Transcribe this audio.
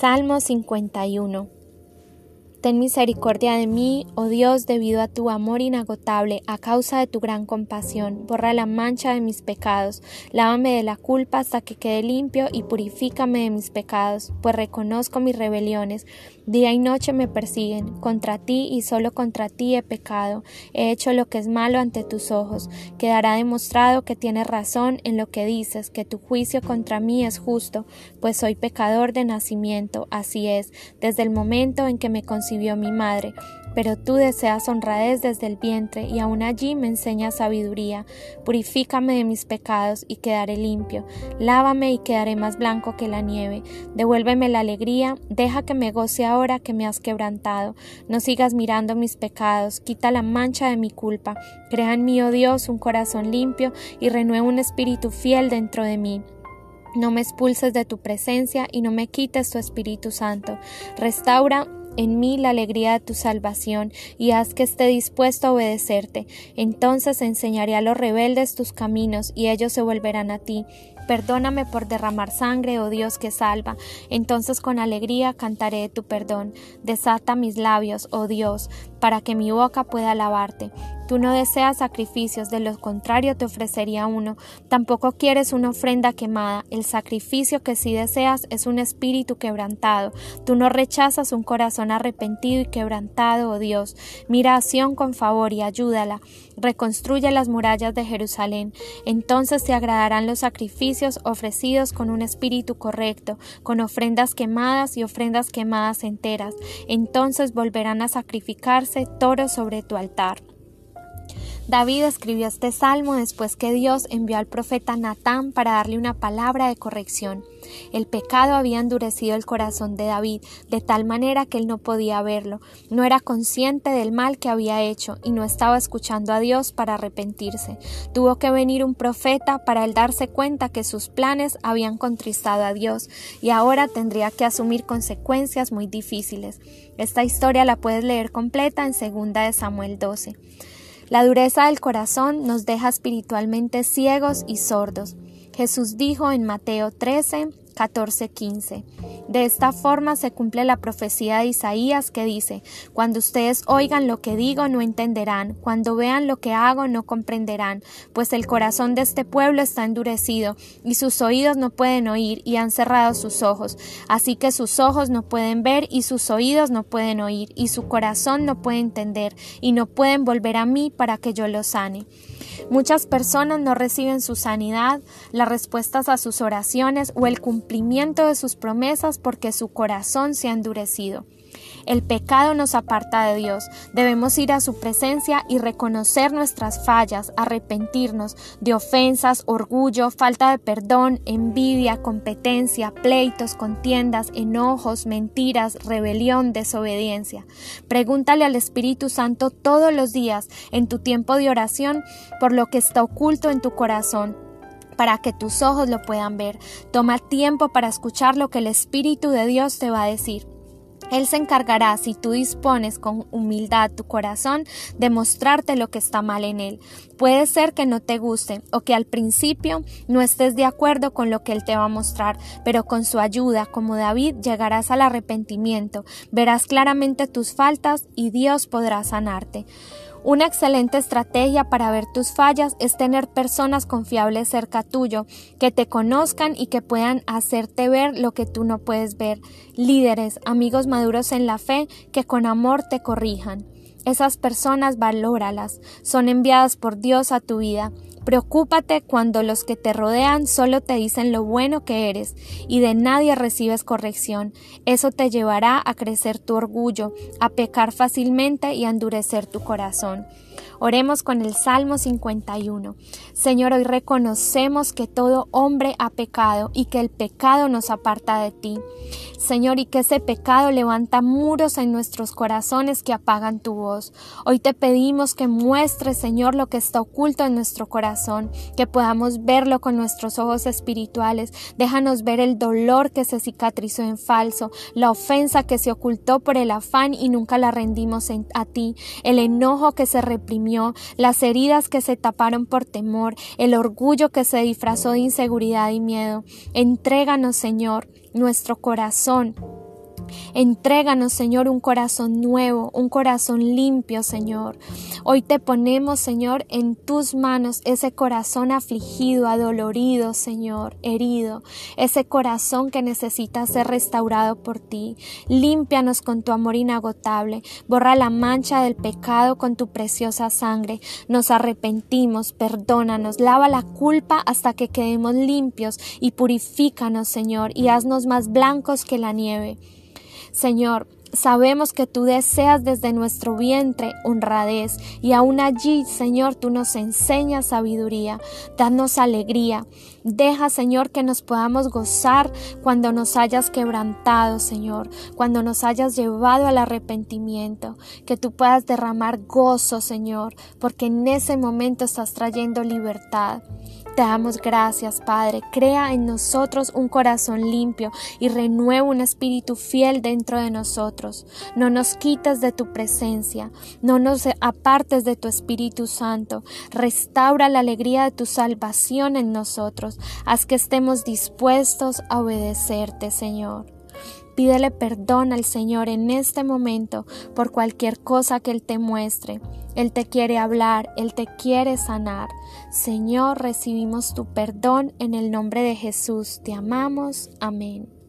Salmo 51 Ten misericordia de mí, oh Dios, debido a tu amor inagotable, a causa de tu gran compasión. Borra la mancha de mis pecados, lávame de la culpa hasta que quede limpio y purifícame de mis pecados, pues reconozco mis rebeliones. Día y noche me persiguen, contra ti y solo contra ti he pecado, he hecho lo que es malo ante tus ojos. Quedará demostrado que tienes razón en lo que dices, que tu juicio contra mí es justo, pues soy pecador de nacimiento, así es, desde el momento en que me vio mi madre, pero tú deseas honradez desde el vientre y aún allí me enseñas sabiduría. Purifícame de mis pecados y quedaré limpio. Lávame y quedaré más blanco que la nieve. Devuélveme la alegría, deja que me goce ahora que me has quebrantado. No sigas mirando mis pecados, quita la mancha de mi culpa. Crea en mí, oh Dios, un corazón limpio y renueva un espíritu fiel dentro de mí. No me expulses de tu presencia y no me quites tu Espíritu Santo. Restaura en mí la alegría de tu salvación y haz que esté dispuesto a obedecerte. Entonces enseñaré a los rebeldes tus caminos y ellos se volverán a ti. Perdóname por derramar sangre, oh Dios que salva. Entonces con alegría cantaré tu perdón. Desata mis labios, oh Dios, para que mi boca pueda alabarte. Tú no deseas sacrificios, de lo contrario te ofrecería uno. Tampoco quieres una ofrenda quemada. El sacrificio que sí deseas es un espíritu quebrantado. Tú no rechazas un corazón arrepentido y quebrantado, oh Dios. Mira a con favor y ayúdala. Reconstruye las murallas de Jerusalén. Entonces te agradarán los sacrificios ofrecidos con un espíritu correcto, con ofrendas quemadas y ofrendas quemadas enteras. Entonces volverán a sacrificarse toros sobre tu altar. David escribió este salmo después que Dios envió al profeta Natán para darle una palabra de corrección. El pecado había endurecido el corazón de David de tal manera que él no podía verlo, no era consciente del mal que había hecho y no estaba escuchando a Dios para arrepentirse. Tuvo que venir un profeta para él darse cuenta que sus planes habían contristado a Dios y ahora tendría que asumir consecuencias muy difíciles. Esta historia la puedes leer completa en 2 de Samuel 12. La dureza del corazón nos deja espiritualmente ciegos y sordos. Jesús dijo en Mateo 13, 14:15. De esta forma se cumple la profecía de Isaías que dice, Cuando ustedes oigan lo que digo no entenderán, cuando vean lo que hago no comprenderán, pues el corazón de este pueblo está endurecido, y sus oídos no pueden oír, y han cerrado sus ojos, así que sus ojos no pueden ver, y sus oídos no pueden oír, y su corazón no puede entender, y no pueden volver a mí para que yo los sane. Muchas personas no reciben su sanidad, las respuestas a sus oraciones o el cumplimiento de sus promesas porque su corazón se ha endurecido. El pecado nos aparta de Dios. Debemos ir a su presencia y reconocer nuestras fallas, arrepentirnos de ofensas, orgullo, falta de perdón, envidia, competencia, pleitos, contiendas, enojos, mentiras, rebelión, desobediencia. Pregúntale al Espíritu Santo todos los días en tu tiempo de oración por lo que está oculto en tu corazón para que tus ojos lo puedan ver. Toma tiempo para escuchar lo que el Espíritu de Dios te va a decir. Él se encargará, si tú dispones con humildad tu corazón, de mostrarte lo que está mal en él. Puede ser que no te guste o que al principio no estés de acuerdo con lo que Él te va a mostrar, pero con su ayuda, como David, llegarás al arrepentimiento, verás claramente tus faltas y Dios podrá sanarte. Una excelente estrategia para ver tus fallas es tener personas confiables cerca tuyo, que te conozcan y que puedan hacerte ver lo que tú no puedes ver. Líderes, amigos maduros en la fe, que con amor te corrijan. Esas personas valóralas, son enviadas por Dios a tu vida. Preocúpate cuando los que te rodean solo te dicen lo bueno que eres y de nadie recibes corrección. Eso te llevará a crecer tu orgullo, a pecar fácilmente y a endurecer tu corazón. Oremos con el Salmo 51. Señor, hoy reconocemos que todo hombre ha pecado y que el pecado nos aparta de ti. Señor, y que ese pecado levanta muros en nuestros corazones que apagan tu voz. Hoy te pedimos que muestres, Señor, lo que está oculto en nuestro corazón, que podamos verlo con nuestros ojos espirituales. Déjanos ver el dolor que se cicatrizó en falso, la ofensa que se ocultó por el afán y nunca la rendimos a ti, el enojo que se reprimió las heridas que se taparon por temor, el orgullo que se disfrazó de inseguridad y miedo. Entréganos, Señor, nuestro corazón Entréganos, Señor, un corazón nuevo, un corazón limpio, Señor. Hoy te ponemos, Señor, en tus manos ese corazón afligido, adolorido, Señor, herido, ese corazón que necesita ser restaurado por ti. Límpianos con tu amor inagotable, borra la mancha del pecado con tu preciosa sangre. Nos arrepentimos, perdónanos, lava la culpa hasta que quedemos limpios y purifícanos, Señor, y haznos más blancos que la nieve. Señor, Sabemos que tú deseas desde nuestro vientre honradez y aún allí, Señor, tú nos enseñas sabiduría, danos alegría. Deja, Señor, que nos podamos gozar cuando nos hayas quebrantado, Señor, cuando nos hayas llevado al arrepentimiento, que tú puedas derramar gozo, Señor, porque en ese momento estás trayendo libertad. Te damos gracias, Padre. Crea en nosotros un corazón limpio y renueva un espíritu fiel dentro de nosotros. No nos quites de tu presencia, no nos apartes de tu Espíritu Santo. Restaura la alegría de tu salvación en nosotros. Haz que estemos dispuestos a obedecerte, Señor. Pídele perdón al Señor en este momento por cualquier cosa que Él te muestre. Él te quiere hablar, Él te quiere sanar. Señor, recibimos tu perdón en el nombre de Jesús. Te amamos. Amén.